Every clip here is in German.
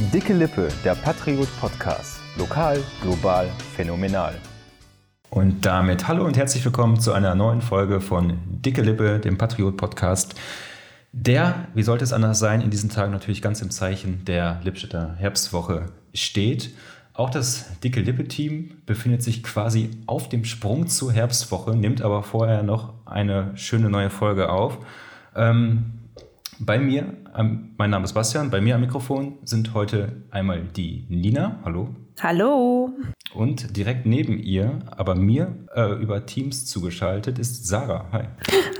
Dicke Lippe, der Patriot Podcast. Lokal, global, phänomenal. Und damit hallo und herzlich willkommen zu einer neuen Folge von Dicke Lippe, dem Patriot Podcast. Der, wie sollte es anders sein, in diesen Tagen natürlich ganz im Zeichen der Lippstädter Herbstwoche steht. Auch das Dicke Lippe-Team befindet sich quasi auf dem Sprung zur Herbstwoche, nimmt aber vorher noch eine schöne neue Folge auf. Ähm, bei mir, mein Name ist Bastian, bei mir am Mikrofon sind heute einmal die Nina. Hallo. Hallo. Und direkt neben ihr, aber mir äh, über Teams zugeschaltet, ist Sarah. Hi.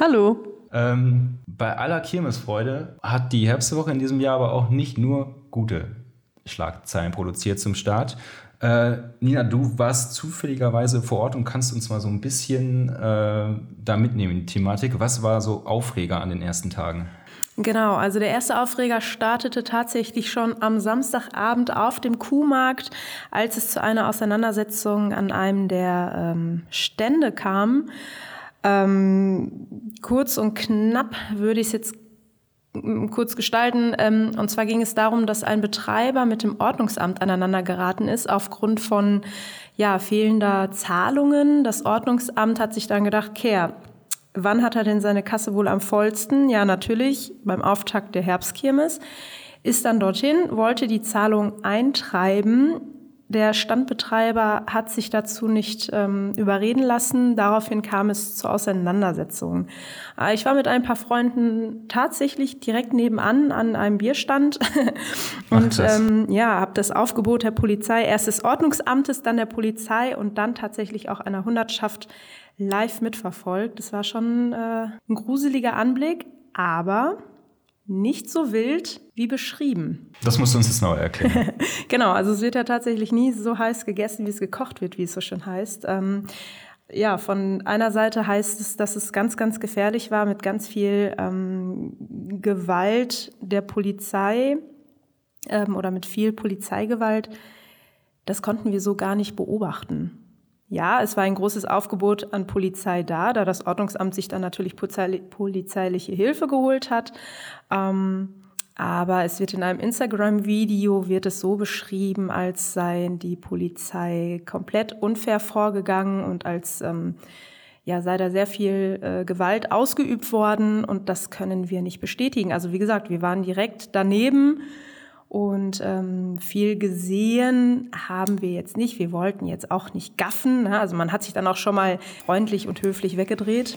Hallo. Ähm, bei aller Kirmesfreude hat die Herbstwoche in diesem Jahr aber auch nicht nur gute Schlagzeilen produziert zum Start. Äh, Nina, du warst zufälligerweise vor Ort und kannst uns mal so ein bisschen äh, da mitnehmen, die Thematik. Was war so Aufreger an den ersten Tagen? Genau, also der erste Aufreger startete tatsächlich schon am Samstagabend auf dem Kuhmarkt, als es zu einer Auseinandersetzung an einem der ähm, Stände kam. Ähm, kurz und knapp würde ich es jetzt mm, kurz gestalten. Ähm, und zwar ging es darum, dass ein Betreiber mit dem Ordnungsamt aneinander geraten ist aufgrund von ja, fehlender Zahlungen. Das Ordnungsamt hat sich dann gedacht, Kehr, Wann hat er denn seine Kasse wohl am vollsten? Ja, natürlich beim Auftakt der Herbstkirmes. Ist dann dorthin, wollte die Zahlung eintreiben. Der Standbetreiber hat sich dazu nicht ähm, überreden lassen. Daraufhin kam es zur Auseinandersetzung. Äh, ich war mit ein paar Freunden tatsächlich direkt nebenan an einem Bierstand und ähm, ja, habe das Aufgebot der Polizei, erst des Ordnungsamtes, dann der Polizei und dann tatsächlich auch einer Hundertschaft live mitverfolgt. Das war schon äh, ein gruseliger Anblick, aber nicht so wild wie beschrieben. Das musst du uns jetzt neu erklären. genau, also es wird ja tatsächlich nie so heiß gegessen, wie es gekocht wird, wie es so schön heißt. Ähm, ja, von einer Seite heißt es, dass es ganz, ganz gefährlich war mit ganz viel ähm, Gewalt der Polizei ähm, oder mit viel Polizeigewalt. Das konnten wir so gar nicht beobachten. Ja, es war ein großes Aufgebot an Polizei da, da das Ordnungsamt sich dann natürlich polizeiliche Hilfe geholt hat. Ähm, aber es wird in einem Instagram-Video wird es so beschrieben, als seien die Polizei komplett unfair vorgegangen und als ähm, ja, sei da sehr viel äh, Gewalt ausgeübt worden und das können wir nicht bestätigen. Also wie gesagt, wir waren direkt daneben und ähm, viel gesehen haben wir jetzt nicht. Wir wollten jetzt auch nicht gaffen. Ne? Also man hat sich dann auch schon mal freundlich und höflich weggedreht.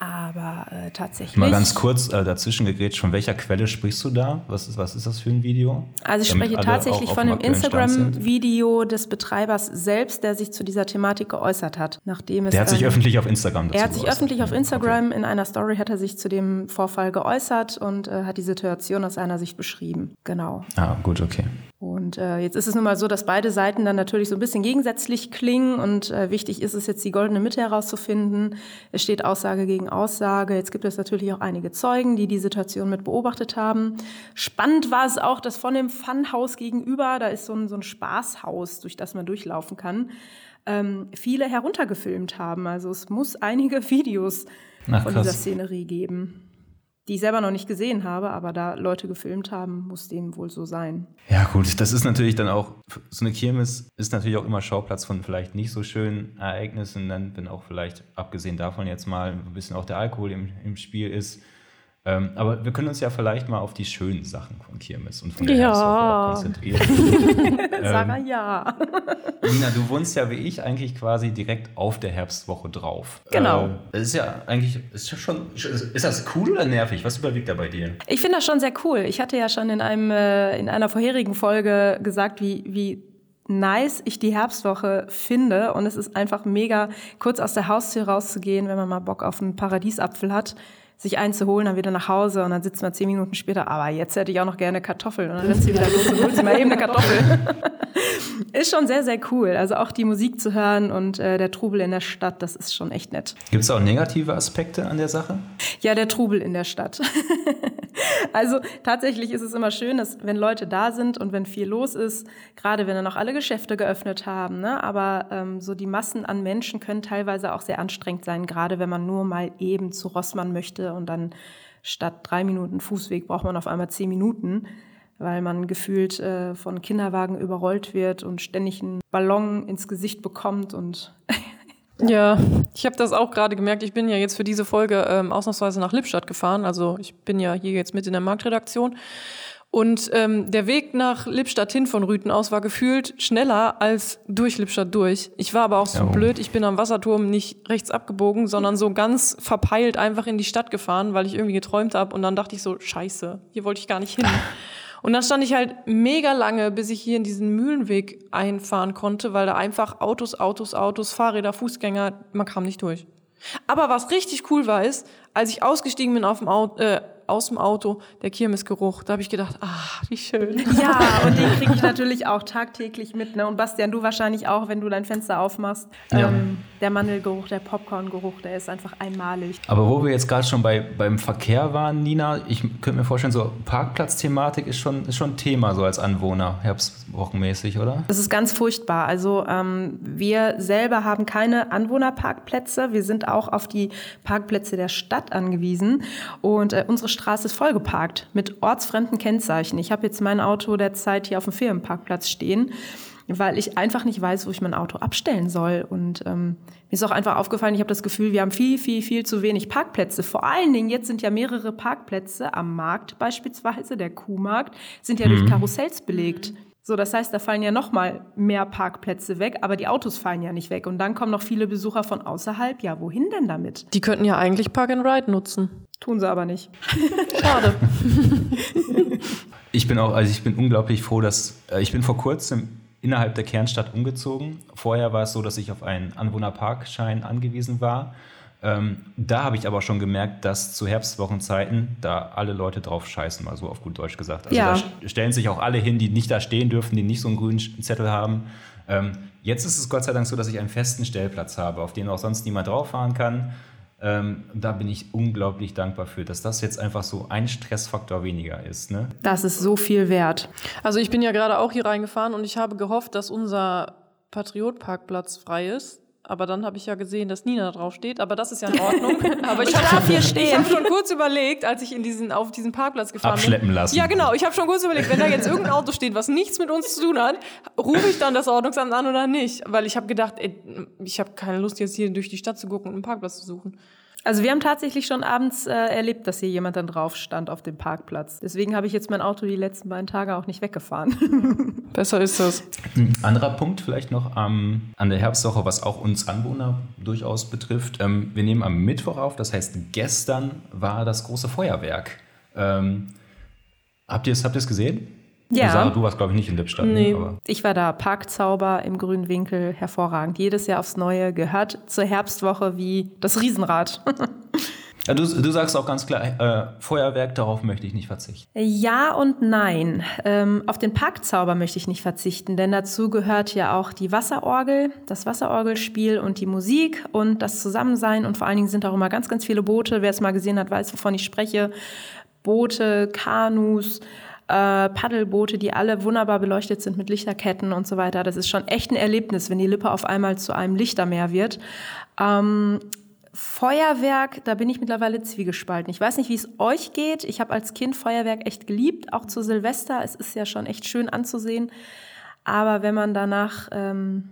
Aber äh, tatsächlich. Mal ganz kurz äh, dazwischen gegrätscht, von welcher Quelle sprichst du da? Was ist, was ist das für ein Video? Also ich spreche tatsächlich von dem Instagram-Video des Betreibers selbst, der sich zu dieser Thematik geäußert hat. Nachdem es, der hat sich ähm, öffentlich auf Instagram dazu Er hat sich geäußert. öffentlich auf Instagram okay. in einer Story hat er sich zu dem Vorfall geäußert und äh, hat die Situation aus seiner Sicht beschrieben. Genau. Ah, gut, okay. Und äh, jetzt ist es nun mal so, dass beide Seiten dann natürlich so ein bisschen gegensätzlich klingen und äh, wichtig ist es jetzt die goldene Mitte herauszufinden. Es steht Aussage gegen Aussage. Jetzt gibt es natürlich auch einige Zeugen, die die Situation mit beobachtet haben. Spannend war es auch, dass von dem Funhaus gegenüber, da ist so ein, so ein Spaßhaus, durch das man durchlaufen kann, ähm, viele heruntergefilmt haben. Also es muss einige Videos Ach, von dieser Szenerie geben die ich selber noch nicht gesehen habe, aber da Leute gefilmt haben, muss dem wohl so sein. Ja, gut, das ist natürlich dann auch, so eine Kirmes ist natürlich auch immer Schauplatz von vielleicht nicht so schönen Ereignissen, dann, wenn auch vielleicht, abgesehen davon jetzt mal ein bisschen auch der Alkohol im, im Spiel ist. Ähm, aber wir können uns ja vielleicht mal auf die schönen Sachen von Kirmes und von der ja. konzentrieren. Sarah, ähm, ja. Nina, du wohnst ja wie ich eigentlich quasi direkt auf der Herbstwoche drauf. Genau. Äh, das ist ja eigentlich, ist, ja schon, ist das cool oder nervig? Was überwiegt da bei dir? Ich finde das schon sehr cool. Ich hatte ja schon in, einem, äh, in einer vorherigen Folge gesagt, wie, wie nice ich die Herbstwoche finde. Und es ist einfach mega, kurz aus der Haustür rauszugehen, wenn man mal Bock auf einen Paradiesapfel hat sich einzuholen, dann wieder nach Hause und dann sitzt man zehn Minuten später, aber jetzt hätte ich auch noch gerne Kartoffeln und dann rennst du wieder los und holst dir mal eben eine Kartoffel. ist schon sehr, sehr cool. Also auch die Musik zu hören und äh, der Trubel in der Stadt, das ist schon echt nett. Gibt es auch negative Aspekte an der Sache? Ja, der Trubel in der Stadt. also tatsächlich ist es immer schön, dass wenn Leute da sind und wenn viel los ist, gerade wenn dann auch alle Geschäfte geöffnet haben, ne? aber ähm, so die Massen an Menschen können teilweise auch sehr anstrengend sein, gerade wenn man nur mal eben zu Rossmann möchte und dann statt drei Minuten Fußweg braucht man auf einmal zehn Minuten weil man gefühlt äh, von Kinderwagen überrollt wird und ständig einen Ballon ins Gesicht bekommt und Ja, ich habe das auch gerade gemerkt. Ich bin ja jetzt für diese Folge ähm, ausnahmsweise nach Lippstadt gefahren. Also ich bin ja hier jetzt mit in der Marktredaktion. Und ähm, der Weg nach Lippstadt hin von Rüten aus war gefühlt schneller als durch Lippstadt durch. Ich war aber auch so Ja. blöd, ich bin am Wasserturm nicht rechts abgebogen, sondern so ganz verpeilt einfach in die Stadt gefahren, weil ich irgendwie geträumt habe. Und dann dachte ich so, scheiße, hier wollte ich gar nicht hin. Und dann stand ich halt mega lange, bis ich hier in diesen Mühlenweg einfahren konnte, weil da einfach Autos, Autos, Autos, Fahrräder, Fußgänger, man kam nicht durch. Aber was richtig cool war, ist, als ich ausgestiegen bin auf dem Auto, äh, aus dem Auto, der Kirmesgeruch, da habe ich gedacht, ah, wie schön. Ja, und den kriege ich natürlich auch tagtäglich mit. Ne? Und Bastian, du wahrscheinlich auch, wenn du dein Fenster aufmachst. Ja. Ähm, der Mandelgeruch, der Popcorngeruch, der ist einfach einmalig. Aber wo wir jetzt gerade schon bei, beim Verkehr waren, Nina, ich könnte mir vorstellen, so Parkplatzthematik ist schon, ist schon ein Thema so als Anwohner, herbstwochenmäßig, oder? Das ist ganz furchtbar. Also ähm, wir selber haben keine Anwohnerparkplätze. Wir sind auch auf die Parkplätze der Stadt angewiesen. Und äh, unsere Straße ist vollgeparkt mit ortsfremden Kennzeichen. Ich habe jetzt mein Auto derzeit hier auf dem Firmenparkplatz stehen, weil ich einfach nicht weiß, wo ich mein Auto abstellen soll. Und ähm, mir ist auch einfach aufgefallen, ich habe das Gefühl, wir haben viel, viel, viel zu wenig Parkplätze. Vor allen Dingen, jetzt sind ja mehrere Parkplätze am Markt beispielsweise, der Kuhmarkt, sind ja durch Karussells belegt. So, das heißt, da fallen ja noch mal mehr Parkplätze weg, aber die Autos fallen ja nicht weg. Und dann kommen noch viele Besucher von außerhalb. Ja, wohin denn damit? Die könnten ja eigentlich Park and Ride nutzen. Tun sie aber nicht. Schade. Ich bin auch, also ich bin unglaublich froh, dass äh, ich bin vor kurzem innerhalb der Kernstadt umgezogen. Vorher war es so, dass ich auf einen Anwohnerparkschein angewiesen war. Ähm, da habe ich aber schon gemerkt, dass zu Herbstwochenzeiten da alle Leute drauf scheißen, mal so auf gut Deutsch gesagt. Also Ja. da st- stellen sich auch alle hin, die nicht da stehen dürfen, die nicht so einen grünen Zettel haben. Ähm, jetzt ist es Gott sei Dank so, dass ich einen festen Stellplatz habe, auf den auch sonst niemand drauf fahren kann. Ähm, da bin ich unglaublich dankbar für, dass das jetzt einfach so ein Stressfaktor weniger ist. Ne? Das ist so viel wert. Also ich bin ja gerade auch hier reingefahren und ich habe gehofft, dass unser Patriot-Parkplatz frei ist. Aber dann habe ich ja gesehen, dass Nina drauf steht. Aber das ist ja in Ordnung. Aber ich, darf hier stehen. Ich habe schon kurz überlegt, als ich in diesen, auf diesen Parkplatz gefahren Abschleppen bin. lassen. Ja, genau. Ich habe schon kurz überlegt, wenn da jetzt irgendein Auto steht, was nichts mit uns zu tun hat, rufe ich dann das Ordnungsamt an oder nicht? Weil ich habe gedacht, ey, ich habe keine Lust, jetzt hier durch die Stadt zu gucken und einen Parkplatz zu suchen. Also wir haben tatsächlich schon abends äh, erlebt, dass hier jemand dann drauf stand auf dem Parkplatz. Deswegen habe ich jetzt mein Auto die letzten beiden Tage auch nicht weggefahren. Besser ist das. Ein anderer Punkt vielleicht noch ähm, an der Herbstwoche, was auch uns Anwohner durchaus betrifft. Ähm, wir nehmen am Mittwoch auf, das heißt gestern war das große Feuerwerk. Ähm, habt ihr es habt ihr's gesehen? Ja. Sarah, du warst glaube ich nicht in Lippstadt. Nee. Ne? Aber Ich war da, Parkzauber im grünen Winkel, hervorragend. Jedes Jahr aufs Neue gehört zur Herbstwoche wie das Riesenrad. ja, du, du sagst auch ganz klar, äh, Feuerwerk, darauf möchte ich nicht verzichten. Ja und nein. Ähm, auf den Parkzauber möchte ich nicht verzichten, denn dazu gehört ja auch die Wasserorgel, das Wasserorgelspiel und die Musik und das Zusammensein. Und vor allen Dingen sind auch immer ganz, ganz viele Boote. Wer es mal gesehen hat, weiß, wovon ich spreche. Boote, Kanus, äh, Paddelboote, die alle wunderbar beleuchtet sind mit Lichterketten und so weiter. Das ist schon echt ein Erlebnis, wenn die Lippe auf einmal zu einem Lichtermeer wird. Ähm, Feuerwerk, da bin ich mittlerweile zwiegespalten. Ich weiß nicht, wie es euch geht. Ich habe als Kind Feuerwerk echt geliebt, auch zu Silvester. Es ist ja schon echt schön anzusehen. Aber wenn man danach ähm,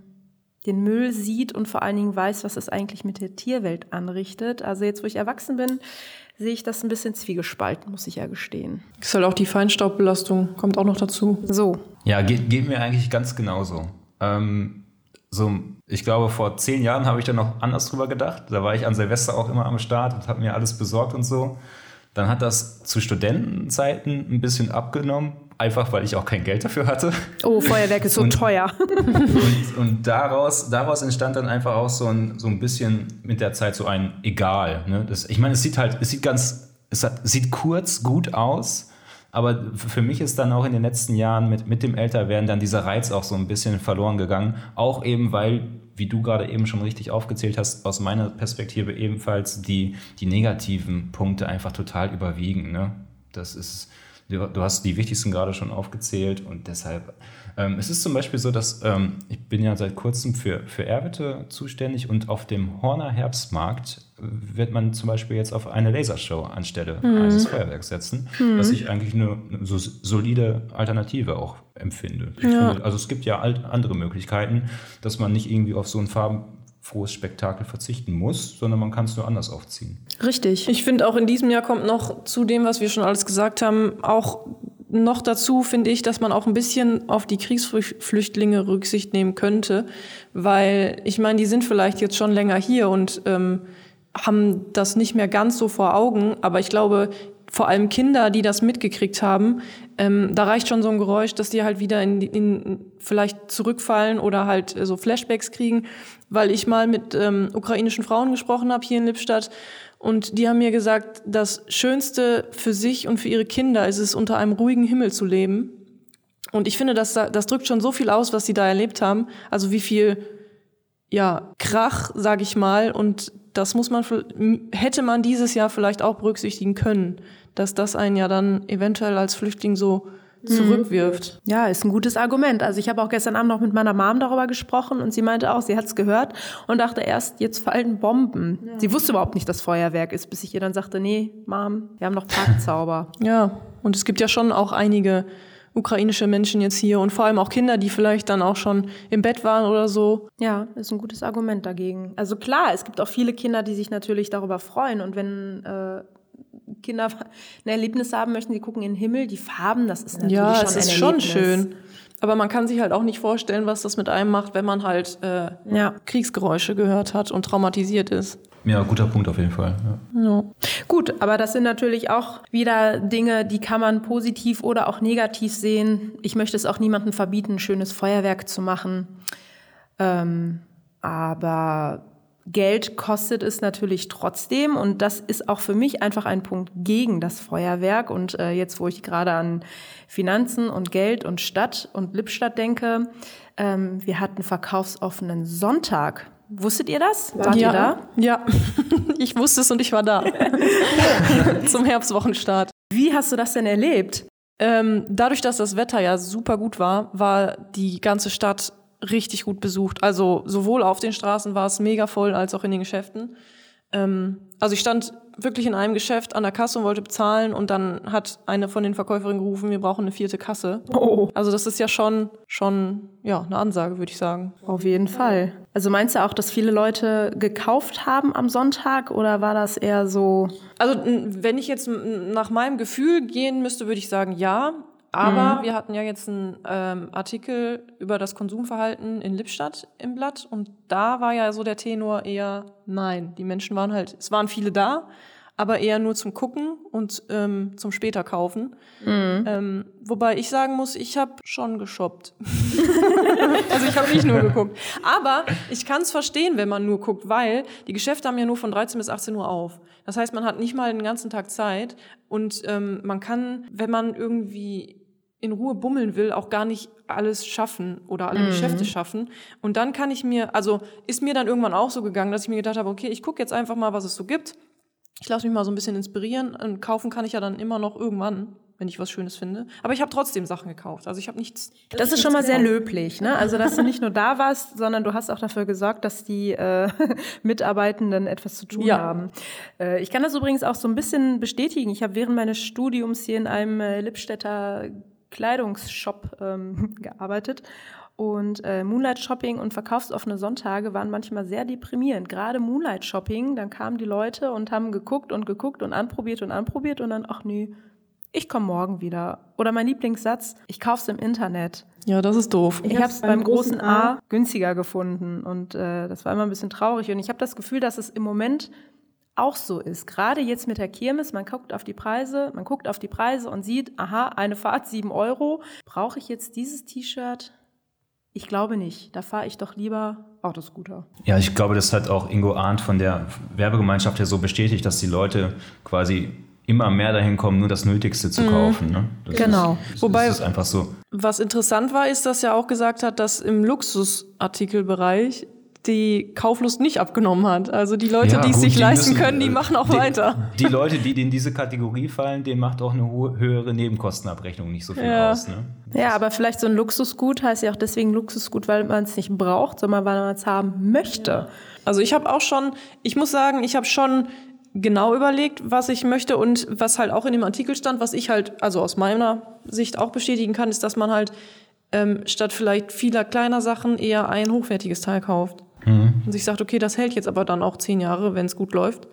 den Müll sieht und vor allen Dingen weiß, was es eigentlich mit der Tierwelt anrichtet, also jetzt, wo ich erwachsen bin, sehe ich das ein bisschen zwiegespalten, muss ich ja gestehen. Ist halt auch die Feinstaubbelastung, kommt auch noch dazu. So, Ja, geht, geht mir eigentlich ganz genauso. Ähm, so, ich glaube, vor zehn Jahren habe ich da noch anders drüber gedacht. Da war ich an Silvester auch immer am Start und habe mir alles besorgt und so. Dann hat das zu Studentenzeiten ein bisschen abgenommen, einfach weil ich auch kein Geld dafür hatte. oh, Feuerwerk ist so Und- teuer. Und, und daraus, daraus entstand dann einfach auch so ein, so ein bisschen mit der Zeit so ein Egal. Ne? Das, ich meine, es sieht halt, es sieht ganz, es hat, sieht kurz gut aus, aber für mich ist dann auch in den letzten Jahren mit, mit dem Älterwerden dann dieser Reiz auch so ein bisschen verloren gegangen. Auch eben, weil, wie du gerade eben schon richtig aufgezählt hast, aus meiner Perspektive ebenfalls die, die negativen Punkte einfach total überwiegen. Ne? Das ist Du, du hast die wichtigsten gerade schon aufgezählt und deshalb ähm, es ist zum Beispiel so, dass ähm, ich bin ja seit kurzem für, für Erwitte zuständig und auf dem Horner Herbstmarkt wird man zum Beispiel jetzt auf eine Lasershow anstelle mhm. eines Feuerwerks setzen, mhm. was ich eigentlich eine, so solide Alternative auch empfinde. Ja. Finde, also es gibt ja andere Möglichkeiten, dass man nicht irgendwie auf so ein farbenfrohes Spektakel verzichten muss, sondern man kann es nur anders aufziehen. Richtig. Ich finde auch in diesem Jahr kommt noch zu dem, was wir schon alles gesagt haben, auch noch dazu finde ich, dass man auch ein bisschen auf die Kriegsflüchtlinge Rücksicht nehmen könnte, weil ich meine, die sind vielleicht jetzt schon länger hier und ähm, haben das nicht mehr ganz so vor Augen, aber ich glaube, vor allem Kinder, die das mitgekriegt haben, ähm, da reicht schon so ein Geräusch, dass die halt wieder in, in vielleicht zurückfallen oder halt so Flashbacks kriegen, weil ich mal mit ähm, ukrainischen Frauen gesprochen habe hier in Lippstadt und die haben mir gesagt, das Schönste für sich und für ihre Kinder ist es, unter einem ruhigen Himmel zu leben. Und ich finde, das, das drückt schon so viel aus, was sie da erlebt haben. Also wie viel, ja, Krach, sag ich mal. Und das muss man, hätte man dieses Jahr vielleicht auch berücksichtigen können, dass das einen ja dann eventuell als Flüchtling so zurückwirft. Ja, ist ein gutes Argument. Also ich habe auch gestern Abend noch mit meiner Mom darüber gesprochen und sie meinte auch, sie hat es gehört und dachte erst, jetzt fallen Bomben. Ja. Sie wusste überhaupt nicht, dass Feuerwerk ist, bis ich ihr dann sagte, nee, Mom, wir haben noch Parkzauber. ja, und es gibt ja schon auch einige ukrainische Menschen jetzt hier und vor allem auch Kinder, die vielleicht dann auch schon im Bett waren oder so. Ja, ist ein gutes Argument dagegen. Also klar, es gibt auch viele Kinder, die sich natürlich darüber freuen und wenn äh, Kinder ein Erlebnis haben möchten, sie gucken in den Himmel, die Farben, das ist natürlich ja, schon es ist ein schon schön. Aber man kann sich halt auch nicht vorstellen, was das mit einem macht, wenn man halt äh, ja. Kriegsgeräusche gehört hat und traumatisiert ist. Ja, guter Punkt auf jeden Fall. Ja. Ja. Gut, aber das sind natürlich auch wieder Dinge, die kann man positiv oder auch negativ sehen. Ich möchte es auch niemandem verbieten, ein schönes Feuerwerk zu machen. Ähm, aber Geld kostet es natürlich trotzdem und das ist auch für mich einfach ein Punkt gegen das Feuerwerk. Und äh, jetzt, wo ich gerade an Finanzen und Geld und Stadt und Lippstadt denke, ähm, wir hatten verkaufsoffenen Sonntag. Wusstet ihr das? Wart ja. ihr da? Ja, ich wusste es und ich war da. Zum Herbstwochenstart. Wie hast du das denn erlebt? Ähm, dadurch, dass das Wetter ja super gut war, war die ganze Stadt richtig gut besucht. Also sowohl auf den Straßen war es mega voll als auch in den Geschäften. Ähm, also ich stand wirklich in einem Geschäft an der Kasse und wollte bezahlen und dann hat eine von den Verkäuferinnen gerufen, wir brauchen eine vierte Kasse. Oh. Also das ist ja schon, schon ja, eine Ansage, würde ich sagen. Auf jeden Fall. Also meinst du auch, dass viele Leute gekauft haben am Sonntag oder war das eher so? Also wenn ich jetzt nach meinem Gefühl gehen müsste, würde ich sagen, ja. Aber mhm. wir hatten ja jetzt einen ähm, Artikel über das Konsumverhalten in Lippstadt im Blatt und da war ja so der Tenor eher nein. Die Menschen waren halt, es waren viele da, aber eher nur zum Gucken und ähm, zum später kaufen. Mhm. Ähm, wobei ich sagen muss, ich habe schon geshoppt. also ich habe nicht nur geguckt. Aber ich kann es verstehen, wenn man nur guckt, weil die Geschäfte haben ja nur von 13 bis 18 Uhr auf. Das heißt, man hat nicht mal den ganzen Tag Zeit und ähm, man kann, wenn man irgendwie in Ruhe bummeln will, auch gar nicht alles schaffen oder alle mhm. Geschäfte schaffen. Und dann kann ich mir, also ist mir dann irgendwann auch so gegangen, dass ich mir gedacht habe, okay, ich gucke jetzt einfach mal, was es so gibt. Ich lasse mich mal so ein bisschen inspirieren. Und kaufen kann ich ja dann immer noch irgendwann, wenn ich was Schönes finde. Aber ich habe trotzdem Sachen gekauft. Also ich habe nichts. Das, das ist schon mal sehr löblich, ne? Also dass du nicht nur da warst, sondern du hast auch dafür gesorgt, dass die äh, Mitarbeitenden etwas zu tun ja. haben. Äh, ich kann das übrigens auch so ein bisschen bestätigen. Ich habe während meines Studiums hier in einem äh, Lippstädter Kleidungsshop ähm, gearbeitet. Und äh, Moonlight Shopping und verkaufsoffene Sonntage waren manchmal sehr deprimierend. Gerade Moonlight Shopping, dann kamen die Leute und haben geguckt und geguckt und anprobiert und anprobiert und dann, ach nee, ich komme morgen wieder. Oder mein Lieblingssatz, ich kauf's im Internet. Ja, das ist doof. Ich, ich habe es beim großen A günstiger gefunden und äh, das war immer ein bisschen traurig. Und ich habe das Gefühl, dass es im Moment auch so ist. Gerade jetzt mit der Kirmes, man guckt auf die Preise, man guckt auf die Preise und sieht, aha, eine Fahrt 7 Euro. Brauche ich jetzt dieses T-Shirt? Ich glaube nicht. Da fahre ich doch lieber Autoscooter. Ja, ich glaube, das hat auch Ingo Arndt von der Werbegemeinschaft ja so bestätigt, dass die Leute quasi immer mehr dahin kommen, nur das Nötigste zu mhm. kaufen. Ne? Das genau. Ist, Wobei, ist einfach so. Was interessant war, ist, dass er auch gesagt hat, dass im Luxusartikelbereich die Kauflust nicht abgenommen hat. Also die Leute, Ja, die es sich die leisten müssen, können, die äh, machen auch die, weiter. Die Leute, die in diese Kategorie fallen, denen macht auch eine höhere Nebenkostenabrechnung nicht so viel Ja. aus. Ne? Ja, aber vielleicht so ein Luxusgut heißt ja auch deswegen Luxusgut, weil man es nicht braucht, sondern weil man es haben möchte. Also ich habe auch schon, ich muss sagen, ich habe schon genau überlegt, was ich möchte und was halt auch in dem Artikel stand, was ich halt, also aus meiner Sicht auch bestätigen kann, ist, dass man halt ähm, statt vielleicht vieler kleiner Sachen eher ein hochwertiges Teil kauft. Und sich sagt, okay, das hält jetzt aber dann auch zehn Jahre, wenn es gut läuft.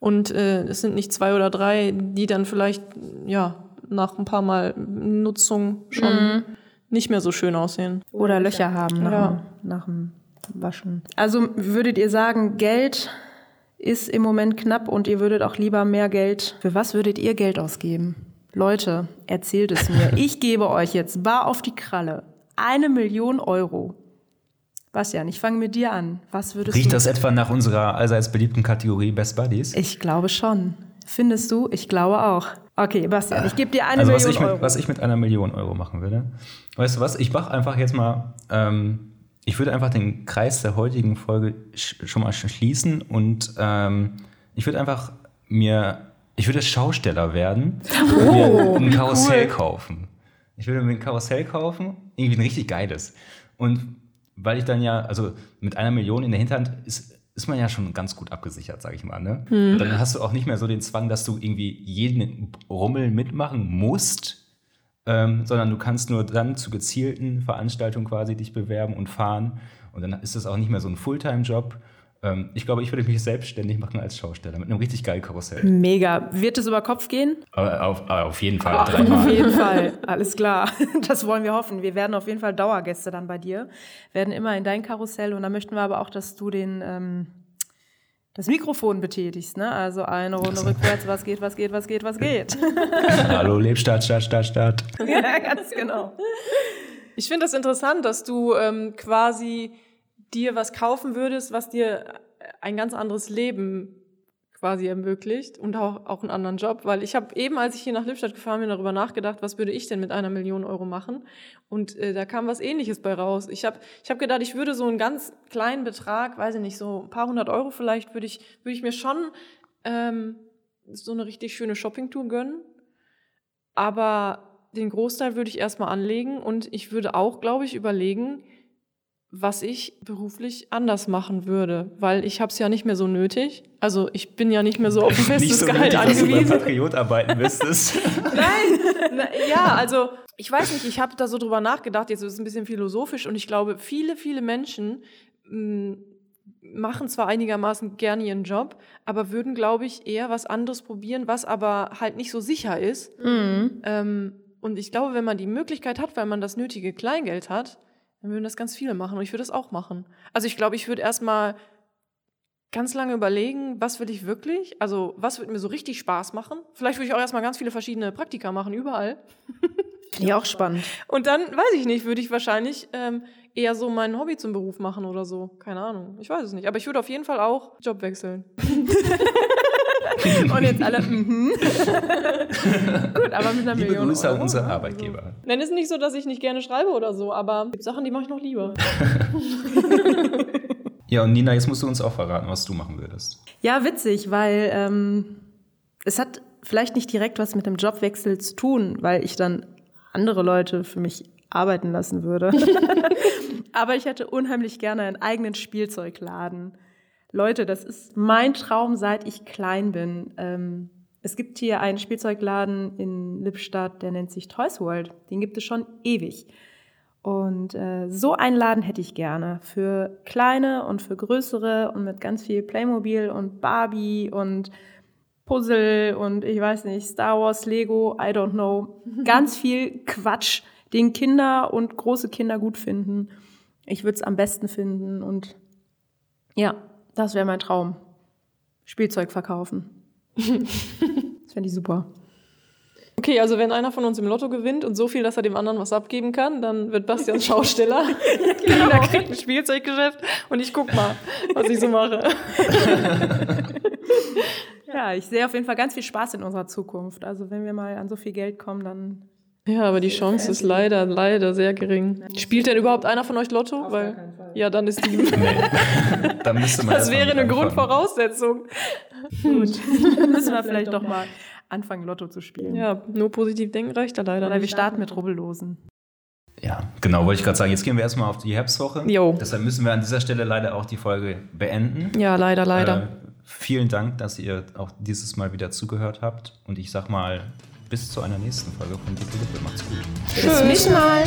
Und äh, es sind nicht zwei oder drei, die dann vielleicht, ja, nach ein paar Mal Nutzung schon nicht mehr so schön aussehen. Oder Löcher haben nach, Ja. dem, nach dem Waschen. Also würdet ihr sagen, Geld ist im Moment knapp und ihr würdet auch lieber mehr Geld. Für was würdet ihr Geld ausgeben? Leute, erzählt es mir. Ich gebe euch jetzt bar auf die Kralle eine Million Euro. Bastian, ich fange mit dir an. Was würdest Riecht das etwa nach unserer allseits beliebten Kategorie Best Buddies? Ich glaube schon. Findest du? Ich glaube auch. Okay, Bastian, ich gebe dir eine also was Million ich, mit, Euro. was ich mit einer Million Euro machen würde. Weißt du was? Ich mache einfach jetzt mal, ähm, ich würde einfach den Kreis der heutigen Folge sch schon mal sch- schließen und ähm, ich würde einfach mir, ich würde Schausteller werden und mir ein Karussell kaufen. Ich würde mir ein Karussell kaufen, irgendwie ein richtig geiles. Und weil ich dann ja, also mit einer Million in der Hinterhand ist, ist man ja schon ganz gut abgesichert, sag ich mal. Ne? Dann hast du auch nicht mehr so den Zwang, dass du irgendwie jeden Rummel mitmachen musst, ähm, sondern du kannst nur dann zu gezielten Veranstaltungen quasi dich bewerben und fahren. Und dann ist das auch nicht mehr so ein Fulltime-Job. Ähm, ich glaube, ich würde mich selbstständig machen als Schausteller mit einem richtig geilen Karussell. Mega. Wird es über Kopf gehen? Aber auf, auf jeden Fall Auf dreimal. jeden Fall, alles klar. Das wollen wir hoffen. Wir werden auf jeden Fall Dauergäste dann bei dir, werden immer in dein Karussell und da möchten wir aber auch, dass du den ähm, das Mikrofon betätigst, ne? Also eine Runde rückwärts, was geht, was geht, was geht, was geht. Hallo, Lebstart, Start, Start, Start. ja, ganz genau. Ich finde das interessant, dass du ähm, quasi dir was kaufen würdest, was dir ein ganz anderes Leben quasi ermöglicht und auch, auch einen anderen Job, weil ich habe eben, als ich hier nach Lippstadt gefahren bin, darüber nachgedacht, was würde ich denn mit einer Million Euro machen? Und äh, da kam was ähnliches bei raus. Ich habe ich hab gedacht, ich würde so einen ganz kleinen Betrag, weiß ich nicht, so ein paar hundert Euro vielleicht, würde ich, würde ich mir schon ähm, so eine richtig schöne Shoppingtour gönnen, aber den Großteil würde ich erstmal anlegen und ich würde auch, glaube ich, überlegen, was ich beruflich anders machen würde, weil ich habe es ja nicht mehr so nötig. Also ich bin ja nicht mehr so auf ein festes Nicht so Gehalt nötig, dass du beim angewiesen. Patriot arbeiten müsstest. Na, ja, also ich weiß nicht, ich habe da so drüber nachgedacht, jetzt ist es ein bisschen philosophisch und ich glaube, viele, viele Menschen mh, machen zwar einigermaßen gerne ihren Job, aber würden, glaube ich, eher was anderes probieren, was aber halt nicht so sicher ist. Ähm, und ich glaube, wenn man die Möglichkeit hat, weil man das nötige Kleingeld hat, dann würden das ganz viele machen und ich würde das auch machen. Also ich glaube, ich würde erstmal ganz lange überlegen, was will ich wirklich? Also, was wird mir so richtig Spaß machen? Vielleicht würde ich auch erstmal ganz viele verschiedene Praktika machen, überall. Finde ich auch spannend. Und dann, weiß ich nicht, würde ich wahrscheinlich ähm, eher so mein Hobby zum Beruf machen oder so. Keine Ahnung. Ich weiß es nicht. Aber ich würde auf jeden Fall auch Job wechseln. Und jetzt alle, mhm. Gut, aber mit einer Liebe Million Grüße Euro. an unsere ne? Arbeitgeber. Nein, ist nicht so, dass ich nicht gerne schreibe oder so, aber es gibt Sachen, die mache ich noch lieber. Ja, und Nina, jetzt musst du uns auch verraten, was du machen würdest. Ja, witzig, weil ähm, es hat vielleicht nicht direkt was mit dem Jobwechsel zu tun, weil ich dann andere Leute für mich arbeiten lassen würde. Aber ich hätte unheimlich gerne einen eigenen Spielzeugladen. Leute, das ist mein Traum, seit ich klein bin. Ähm, es gibt hier einen Spielzeugladen in Lippstadt, der nennt sich Toys World. Den gibt es schon ewig. Und äh, so einen Laden hätte ich gerne für kleine und für größere und mit ganz viel Playmobil und Barbie und Puzzle und ich weiß nicht, Star Wars, Lego, I don't know. Ganz viel Quatsch, den Kinder und große Kinder gut finden. Ich würde es am besten finden und ja, das wäre mein Traum. Spielzeug verkaufen. das fände ich super. Okay, also wenn einer von uns im Lotto gewinnt und so viel, dass er dem anderen was abgeben kann, dann wird Bastian Schausteller. genau. Der kriegt ein Spielzeuggeschäft und ich guck mal, was ich so mache. Ja, ich sehe auf jeden Fall ganz viel Spaß in unserer Zukunft. Also wenn wir mal an so viel Geld kommen, dann Ja, aber die Chance ist leider, leider sehr gering. Spielt denn überhaupt einer von euch Lotto? Weil, ja, dann ist die. Nee. da müsste man Das wäre eine anfangen. Grundvoraussetzung. Gut, dann müssen wir vielleicht doch mal anfangen, Lotto zu spielen. Ja, nur positiv denken reicht da leider Oder wir starten mit Rubbellosen. Ja, genau, wollte ich gerade sagen. Jetzt gehen wir erstmal auf die Herbstwoche. Jo. Deshalb müssen wir an dieser Stelle leider auch die Folge beenden. Ja, leider, leider. Äh, vielen Dank, dass ihr auch dieses Mal wieder zugehört habt. Und ich sag mal, bis zu einer nächsten Folge von Dicke Lippe. Macht's gut. Bis nächstes Mal.